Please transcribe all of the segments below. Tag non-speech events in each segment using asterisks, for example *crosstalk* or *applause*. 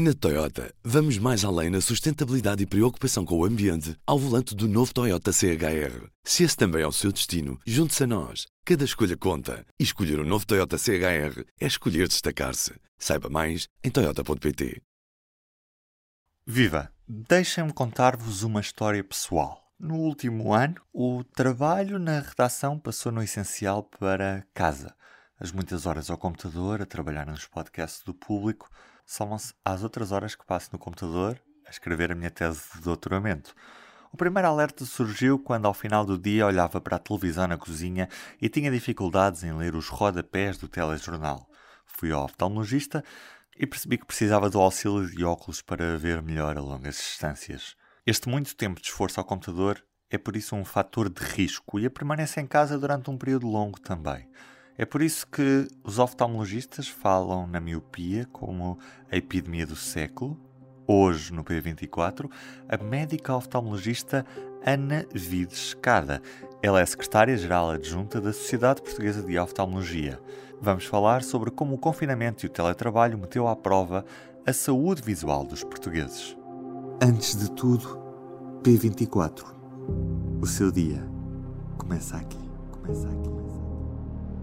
Na Toyota, vamos mais além na sustentabilidade e preocupação com o ambiente ao volante do novo Toyota CHR. Se esse também é o seu destino, junte-se a nós. Cada escolha conta. E escolher o um novo Toyota CHR é escolher destacar-se. Saiba mais em Toyota.pt. Viva! Deixem-me contar-vos uma história pessoal. No último ano, o trabalho na redação passou no essencial para casa. As muitas horas ao computador, a trabalhar nos podcasts do público somam-se às outras horas que passo no computador a escrever a minha tese de doutoramento. O primeiro alerta surgiu quando, ao final do dia, olhava para a televisão na cozinha e tinha dificuldades em ler os rodapés do telejornal. Fui ao oftalmologista e percebi que precisava do auxílio de óculos para ver melhor a longas distâncias. Este muito tempo de esforço ao computador é por isso um fator de risco e a permanência em casa durante um período longo também. É por isso que os oftalmologistas falam na miopia como a epidemia do século. Hoje, no P24, a médica oftalmologista Ana Vides Escada. Ela é secretária-geral adjunta da Sociedade Portuguesa de Oftalmologia. Vamos falar sobre como o confinamento e o teletrabalho meteu à prova a saúde visual dos portugueses. Antes de tudo, P24. O seu dia começa aqui. Começa aqui.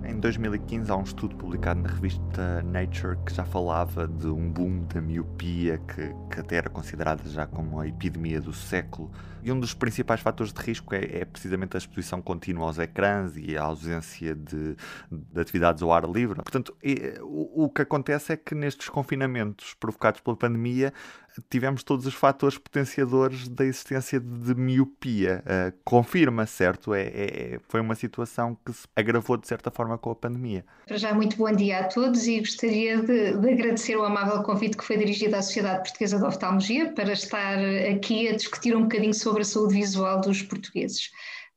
Em 2015 há um estudo publicado na revista Nature que já falava de um boom da miopia que, que até era considerada já como a epidemia do século. E um dos principais fatores de risco é, é precisamente a exposição contínua aos ecrãs e a ausência de, de atividades ao ar livre. Portanto, é, o, o que acontece é que nestes confinamentos provocados pela pandemia tivemos todos os fatores potenciadores da existência de miopia. Uh, confirma, certo? É, é, foi uma situação que se agravou de certa forma com a pandemia. Para já, muito bom dia a todos e gostaria de, de, agradecer o amável convite que foi dirigido à Sociedade Portuguesa de Oftalmologia para estar aqui a discutir um bocadinho sobre a saúde visual dos portugueses.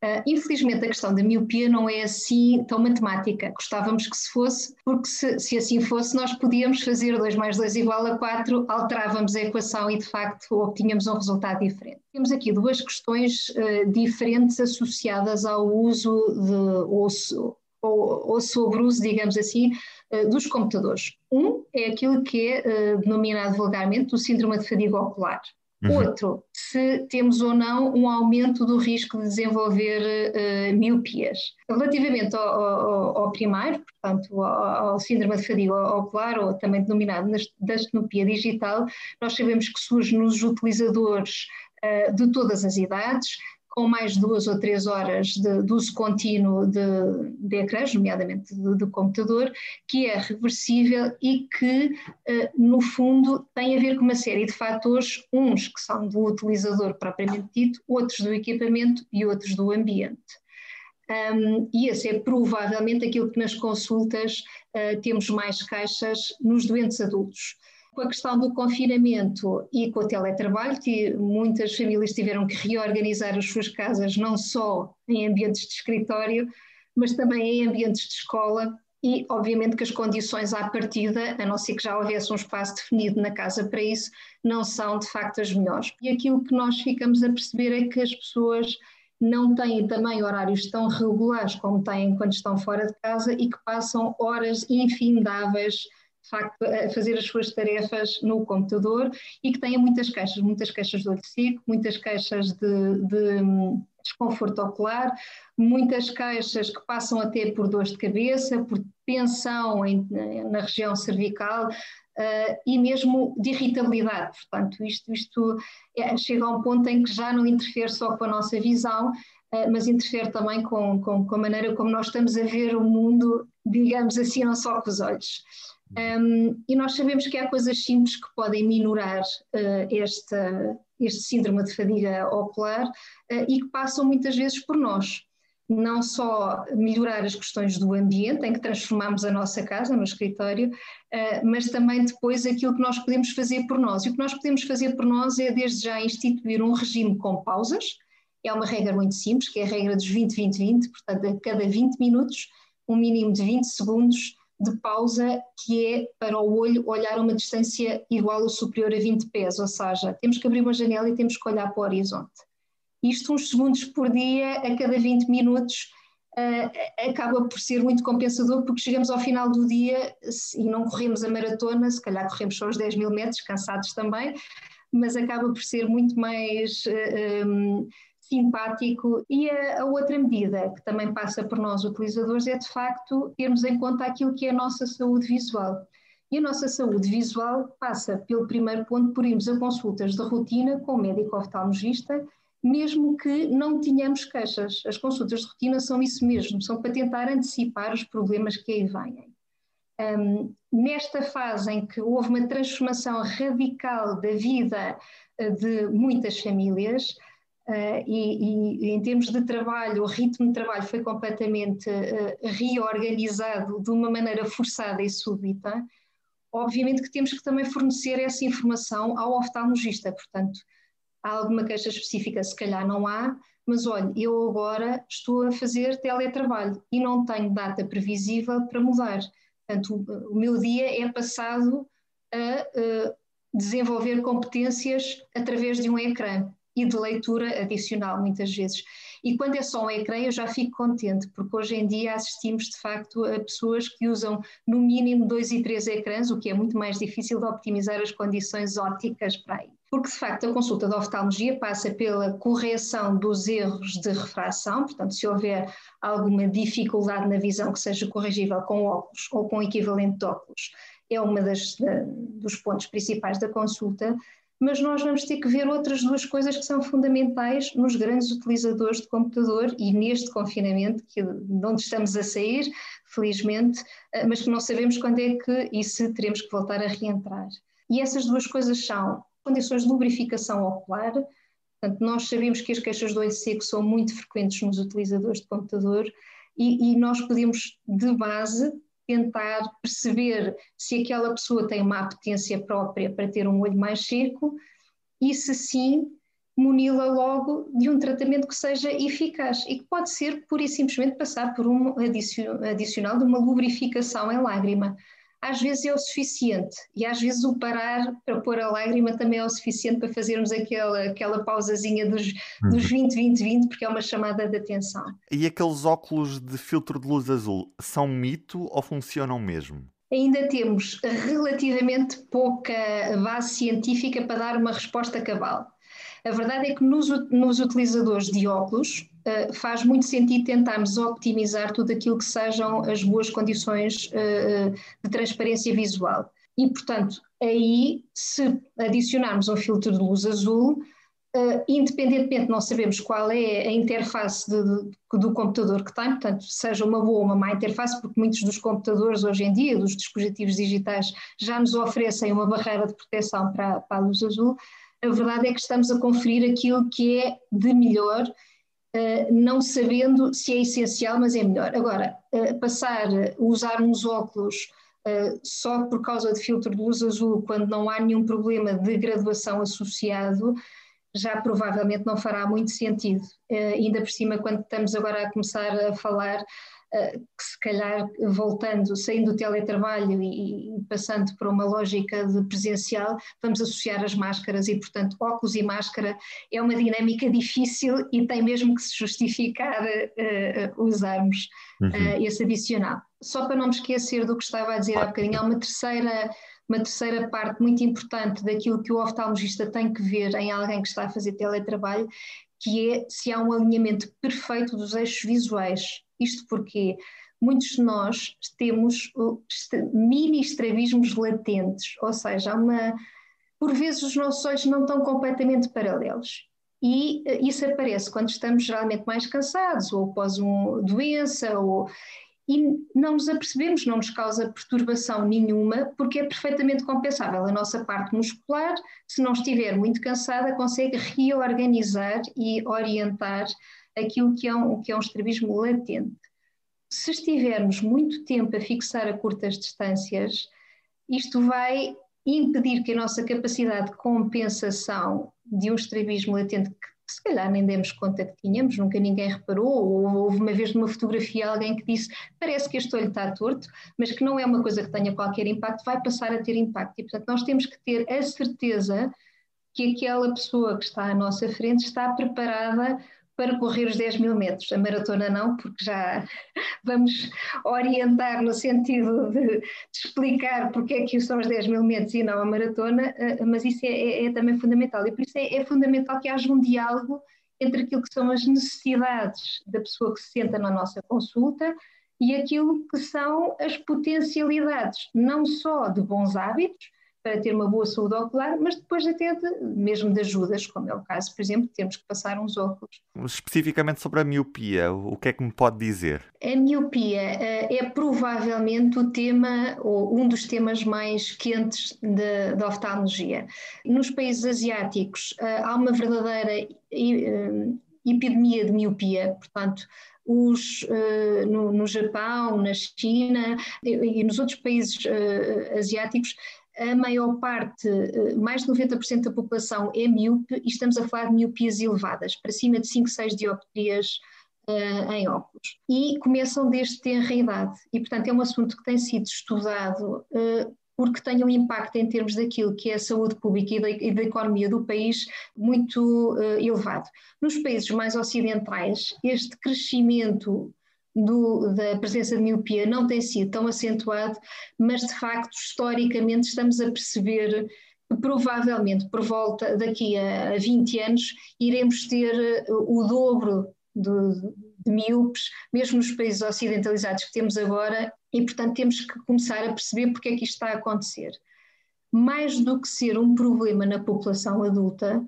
Uh, infelizmente, a questão da miopia não é assim tão matemática. Gostávamos que se fosse, porque se, se, assim fosse, nós podíamos fazer 2 mais 2 igual a 4, alterávamos a equação e, de facto, obtínhamos um resultado diferente. Temos aqui duas questões uh, diferentes associadas ao uso de, ou, ou, ou sobre uso, digamos assim, uh, dos computadores. Um é aquilo que é denominado vulgarmente o síndrome de fadiga ocular. Uhum. Outro, se temos ou não um aumento do risco de desenvolver uh, miopias. Relativamente ao, ao, ao, primeiro, portanto, ao, ao, síndrome de fadiga ocular, ou também denominado da estenopia digital, nós sabemos que surge nos utilizadores uh, de todas as idades, com mais duas ou três horas de, de uso contínuo de, de ecrãs, nomeadamente do computador, que é reversível e que, uh, no fundo, tem a ver com uma série de fatores, uns que são do utilizador propriamente dito, outros do equipamento e outros do ambiente. Um, e esse é provavelmente aquilo que nas consultas uh, temos mais caixas nos doentes adultos com a questão do confinamento e com o teletrabalho, que muitas famílias tiveram que reorganizar as suas casas, não só em ambientes de escritório, mas também em ambientes de escola, e obviamente que as condições à partida, a não ser que já houvesse um espaço definido na casa para isso, não são de facto as melhores. E aquilo que nós ficamos a perceber é que as pessoas não têm também horários tão regulares como têm quando estão fora de casa e que passam horas infindáveis de facto, fazer as suas tarefas no computador e que tenha muitas queixas, muitas queixas de olho seco, muitas queixas de, de hum, desconforto ocular, muitas queixas que passam até por dores de cabeça, por tensão em, na região cervical, Uh, e mesmo de irritabilidade. Portanto, isto, isto é, chega a um ponto em que já não interfere só com a nossa visão, uh, mas interfere também com, com, com, a maneira como nós estamos a ver o mundo, digamos assim, não só com os olhos. Um, e nós sabemos que há coisas simples que podem minorar uh, esta, este síndrome de fadiga ocular uh, e que passam muitas vezes por nós. Não só melhorar as questões do ambiente, em que transformamos a nossa casa no escritório, uh, mas também depois aquilo que nós podemos fazer por nós. E o que nós podemos fazer por nós é, desde já, instituir um regime com pausas. É uma regra muito simples, que é a regra dos 20-20-20, portanto, a cada 20 minutos, um mínimo de 20 segundos de pausa que é para o olho olhar a uma distância igual ou superior a 20 pés, ou seja, temos que abrir uma janela e temos que olhar para o horizonte. Isto uns segundos por dia, a cada 20 minutos, uh, acaba por ser muito compensador porque chegamos ao final do dia e não corremos a maratona, se calhar corremos só os 10 mil metros, cansados também, mas acaba por ser muito mais uh, um, simpático. E a, a, outra medida que também passa por nós utilizadores é de facto termos em conta aquilo que é a nossa saúde visual. E a nossa saúde visual passa pelo primeiro ponto por irmos a consultas de rotina com o médico oftalmologista mesmo que não tenhamos queixas. As consultas de rotina são isso mesmo, são para tentar antecipar os problemas que aí vêm. Um, nesta fase em que houve uma transformação radical da vida uh, de muitas famílias, uh, e, e, em termos de trabalho, o ritmo de trabalho foi completamente uh, reorganizado de uma maneira forçada e súbita, obviamente que temos que também fornecer essa informação ao oftalmologista, portanto, há alguma queixa específica, se calhar não há, mas olha, eu agora estou a fazer teletrabalho e não tenho data previsível para mudar. Portanto, o, o meu dia é passado a, a desenvolver competências através de um ecrã e de leitura adicional, muitas vezes. E quando é só um ecrã, eu já fico contente, porque hoje em dia assistimos de facto a pessoas que usam no mínimo dois e três ecrãs, o que é muito mais difícil de optimizar as condições ópticas para aí porque de facto a consulta de oftalmologia passa pela correção dos erros de refração, portanto, se houver alguma dificuldade na visão que seja corrigível com óculos ou com equivalente de óculos, é das dos pontos principais da consulta, mas nós vamos ter que ver outras duas coisas que são fundamentais nos grandes utilizadores de computador e neste confinamento, que, de onde estamos a sair, felizmente, eh, mas que não sabemos quando é que e se teremos que voltar a reentrar. E essas duas coisas são condições de lubrificação ocular. Portanto, nós sabemos que as queixas do olho seco são muito frequentes nos utilizadores de computador e, e nós podemos, de base, tentar perceber se aquela pessoa tem uma apetência própria para ter um olho mais seco e, se sim, muni-la logo de um tratamento que seja eficaz e que pode ser pura e simplesmente passar por um adicional de uma lubrificação em lágrima às vezes é o suficiente e às vezes o parar para pôr a lágrima também é o suficiente para fazermos aquela, aquela pausazinha dos, dos 20, 20, 20, porque é uma chamada de atenção. E aqueles óculos de filtro de luz azul são mito ou funcionam mesmo? Ainda temos relativamente pouca base científica para dar uma resposta cabal. A verdade é que nos, nos utilizadores de óculos, faz muito sentido tentarmos optimizar tudo aquilo que sejam as boas condições uh, de transparência visual. E, portanto, aí, se adicionarmos um filtro de luz azul, independentemente de não sabemos qual é a interface de, de, do computador que tem, portanto, seja uma boa ou uma má interface, porque muitos dos computadores hoje em dia, dos dispositivos digitais, já nos oferecem uma barreira de proteção para, para a luz azul, a verdade é que estamos a conferir aquilo que é de melhor não sabendo se é essencial, mas é melhor. Agora, uh, passar usar uns óculos uh, só por causa de filtro de luz azul, quando não há nenhum problema de graduação associado, já provavelmente não fará muito sentido. ainda por cima, quando estamos agora a começar a falar que se calhar voltando, saindo do teletrabalho e, e, passando para uma lógica de presencial, vamos associar as máscaras e, portanto, óculos e máscara é uma dinâmica difícil e tem mesmo que se justificar uh, usarmos uhum. uh, esse adicional. Só para não me esquecer do que estava a dizer há bocadinho, há uma terceira uma terceira parte muito importante daquilo que o oftalmologista tem que ver em alguém que está a fazer teletrabalho, que é se há um alinhamento perfeito dos eixos visuais. Isto porque muitos de nós temos mini estrabismos latentes, ou seja, uma, por vezes os nossos olhos não estão completamente paralelos. E eh, isso aparece quando estamos geralmente mais cansados, ou após uma doença, ou, e não nos apercebemos, não nos causa perturbação nenhuma, porque é perfeitamente compensável. A nossa parte muscular, se não estiver muito cansada, consegue reorganizar e orientar aquilo que é um, que é um estrabismo latente. Se estivermos muito tempo a fixar a curtas distâncias, isto vai impedir que a nossa capacidade de compensação de um estrabismo latente, que se calhar nem demos conta que tínhamos, nunca ninguém reparou, ou houve uma vez numa fotografia alguém que disse parece que este olho está torto, mas que não é uma coisa que tenha qualquer impacto, vai passar a ter impacto. E, portanto, nós temos que ter a certeza que aquela pessoa que está à nossa frente está preparada para correr os 10 mil metros. A maratona não, porque já *laughs* vamos orientar no sentido de, de explicar porque é que são os 10 mil metros e não a maratona, uh, mas isso é, é, é, também fundamental. E por isso é, é fundamental que haja um diálogo entre aquilo que são as necessidades da pessoa que se senta na nossa consulta e aquilo que são as potencialidades, não só de bons hábitos, para ter uma boa saúde ocular, mas depois até de, mesmo de ajudas, como é o caso, por exemplo, temos que passar uns óculos. Especificamente sobre a miopia, o que é que me pode dizer? A miopia uh, é provavelmente o tema, ou um dos temas mais quentes da oftalmologia. Nos países asiáticos uh, há uma verdadeira uh, epidemia de miopia, portanto, os, uh, no, no, Japão, na China e, e nos outros países uh, asiáticos, a maior parte, eh, mais de 90% da população é míope e estamos a falar de miopias elevadas, para cima de 5, 6 dioptrias uh, em óculos. E começam desde tenra idade. E, portanto, é um assunto que tem sido estudado uh, porque tem um impacto em termos daquilo que é a saúde pública e da, e da economia do país muito uh, elevado. Nos países mais ocidentais, este crescimento do, da presença de miopia não tem sido tão acentuado, mas de facto, historicamente, estamos a perceber que provavelmente por volta daqui a, a 20 anos iremos ter eh, o dobro de, de mesmo nos países ocidentalizados que temos agora, e portanto temos que começar a perceber porque é que isto está a acontecer. Mais do que ser um problema na população adulta,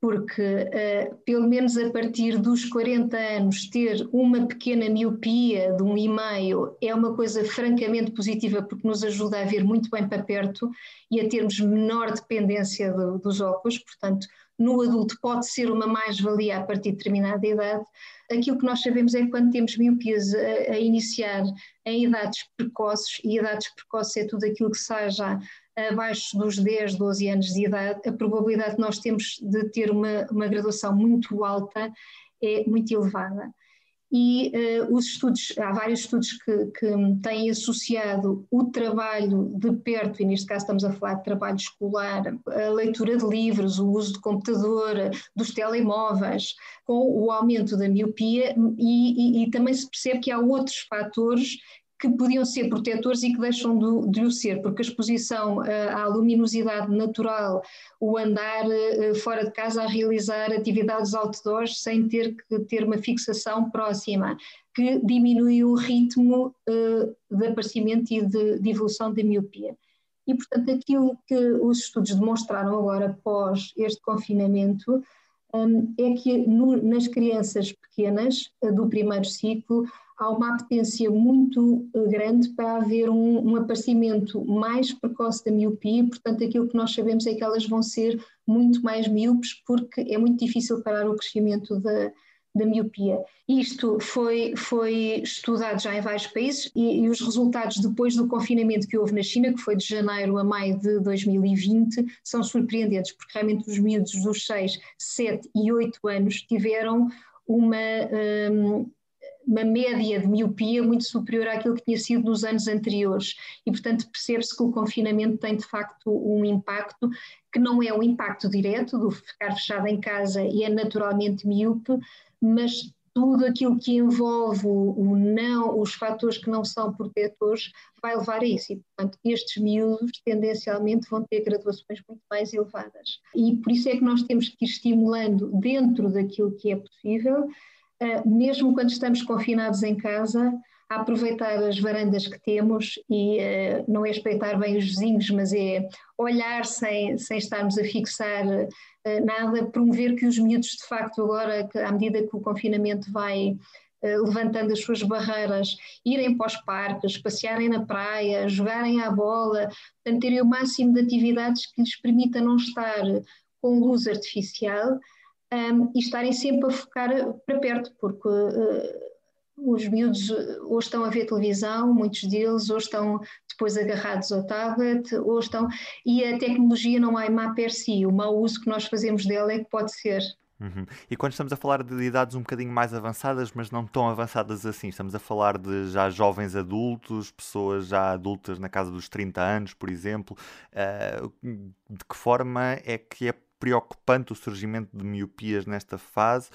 porque uh, pelo menos a partir dos 40 anos ter uma pequena miopia de um e meio é uma coisa francamente positiva porque nos ajuda a ver muito bem para perto e a termos menor dependência do, dos óculos, portanto no adulto pode ser uma mais-valia a partir de determinada idade. Aquilo que nós sabemos é que quando temos miopias a, a iniciar em idades precoces, e idades precoces é tudo aquilo que seja abaixo dos 10, 12 anos de idade, a probabilidade de nós temos de ter uma, uma graduação muito alta é muito elevada. E uh, os estudos, há vários estudos que, que têm associado o trabalho de perto, e neste caso estamos a falar de trabalho escolar, a leitura de livros, o uso de computador, dos telemóveis, com o aumento da miopia, e, e, e também se percebe que há outros fatores que podiam ser protetores e que deixam de, de o ser, porque a exposição uh, à luminosidade natural, o andar uh, fora de casa a realizar atividades outdoors sem ter que ter uma fixação próxima, que diminui o ritmo de aparecimento e de, de evolução da miopia. E, portanto, aquilo que os estudos demonstraram agora, após este confinamento, é que no, nas crianças pequenas do primeiro ciclo, há uma apetência muito eh, grande para haver um, um aparecimento mais precoce da miopia, portanto, aquilo que nós sabemos é que elas vão ser muito mais míopes, porque é muito difícil parar o crescimento da, da miopia. Isto foi, foi estudado já em vários países e, e, os resultados depois do confinamento que houve na China, que foi de janeiro a maio de 2020, são surpreendentes, porque realmente os miúdos dos 6, 7 e 8 anos tiveram uma. Um, uma média de miopia muito superior àquilo que tinha sido nos anos anteriores. E, portanto, percebe-se que o confinamento tem de facto um impacto que não é um impacto direto do ficar fechado em casa e é naturalmente miúpe, mas tudo aquilo que envolve o não, os fatores que não são protetores vai levar a isso. E, portanto, estes miúdos tendencialmente vão ter graduações muito mais elevadas. E por isso é que nós temos que ir estimulando dentro daquilo que é possível eh, mesmo quando estamos confinados em casa, aproveitar as varandas que temos e uh, não é espreitar bem os vizinhos, mas é olhar sem, sem estarmos a fixar uh, nada, promover que os miúdos, de facto, agora, que, à medida que o confinamento vai uh, levantando as suas barreiras, irem para os parques, passearem na praia, jogarem à bola, portanto, terem o máximo de atividades que lhes permita não estar com luz artificial um, e estarem sempre a focar para perto, porque os miúdos ou estão a ver televisão, muitos deles, ou estão depois agarrados ao tablet, ou estão. E a tecnologia não é má per si, o mau uso que nós fazemos dela é que pode ser. Uhum. E quando estamos a falar de idades um bocadinho mais avançadas, mas não tão avançadas assim, estamos a falar de já jovens adultos, pessoas já adultas na casa dos 30 anos, por exemplo, uh, de que forma é que é preocupante o surgimento de miopias nesta fase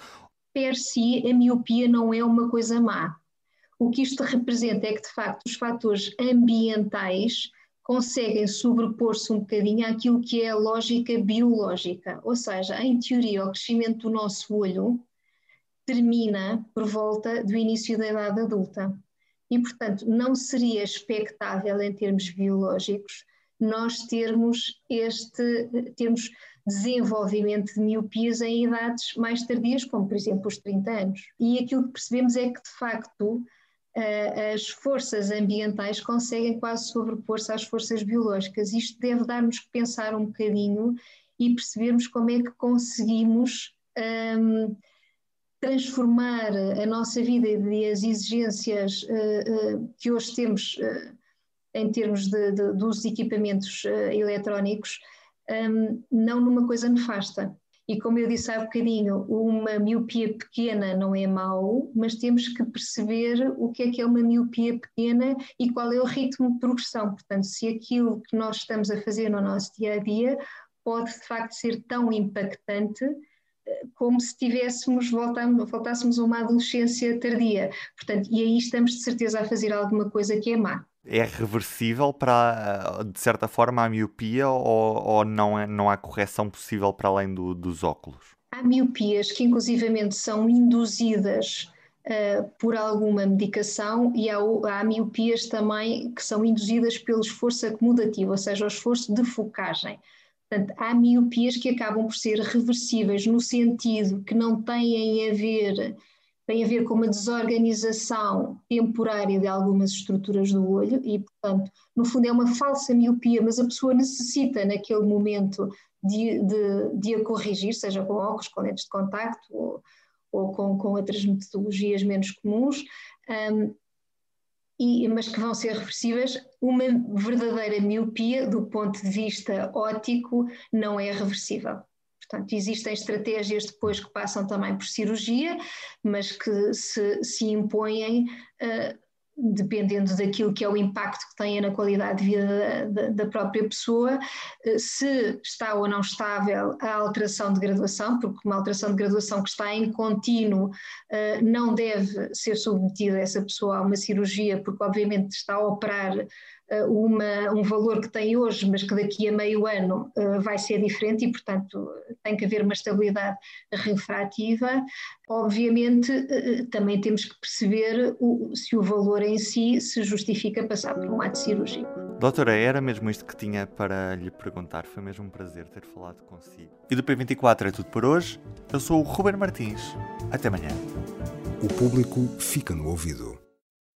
per si, a miopia não é uma coisa má. O que isto representa é que, de facto, os fatores ambientais conseguem sobrepor-se um bocadinho àquilo que é a lógica biológica. Ou seja, em teoria, o crescimento do nosso olho termina por volta do início da idade adulta. E, portanto, não seria expectável, em termos biológicos, nós termos este, termos desenvolvimento de miopias em idades mais tardias, como por exemplo os 30 anos. E aquilo que percebemos é que, de facto, as forças ambientais conseguem quase sobrepor-se às forças biológicas. Isto deve dar-nos que pensar um bocadinho e percebermos como é que conseguimos um, transformar a nossa vida e as exigências uh, uh, que hoje temos uh, em termos de, de, de equipamentos eletrónicos, um, não numa coisa nefasta. E como eu disse há bocadinho, uma miopia pequena não é mau, mas temos que perceber o que é que é uma miopia pequena e qual é o ritmo de progressão. Portanto, se aquilo que nós estamos a fazer no nosso dia a dia pode de facto ser tão impactante eh, como se tivéssemos voltássemos a uma adolescência tardia. Portanto, e aí estamos de certeza a fazer alguma coisa que é má é reversível para, de certa forma, a miopia ou, ou não, é, não há correção possível para além do, dos óculos? Há miopias que, inclusivamente, são induzidas uh, por alguma medicação e há, há miopias também que são induzidas pelo esforço acomodativo, ou seja, o esforço de focagem. Portanto, há miopias que acabam por ser reversíveis no sentido que não têm a ver tem a ver com uma desorganização temporária de algumas estruturas do olho e, portanto, no fundo é uma falsa miopia, mas a pessoa necessita naquele momento de, de, de a corrigir, seja com óculos, com lentes de contacto ou, ou com, com outras metodologias menos comuns, um, e, mas que vão ser reversíveis. Uma verdadeira miopia, do ponto de vista óptico, não é reversível. Portanto, existem estratégias depois que passam também por cirurgia, mas que se, se impõem uh, dependendo daquilo que é o impacto que têm na qualidade de vida da, da, própria pessoa, uh, se está ou não estável a alteração de graduação, porque uma alteração de graduação que está em contínuo uh, não deve ser submetida essa pessoa a uma cirurgia, porque obviamente está a operar eh, uma, um valor que tem hoje, mas que daqui a meio ano uh, vai ser diferente e, portanto, tem que haver uma estabilidade refrativa. Obviamente, uh, também temos que perceber o, se o valor em si se justifica passar por um ato cirúrgico. Doutora, era mesmo isto que tinha para lhe perguntar. Foi mesmo um prazer ter falado consigo. E do P24 é tudo por hoje. Eu sou o Ruben Martins. Até amanhã. O público fica no ouvido.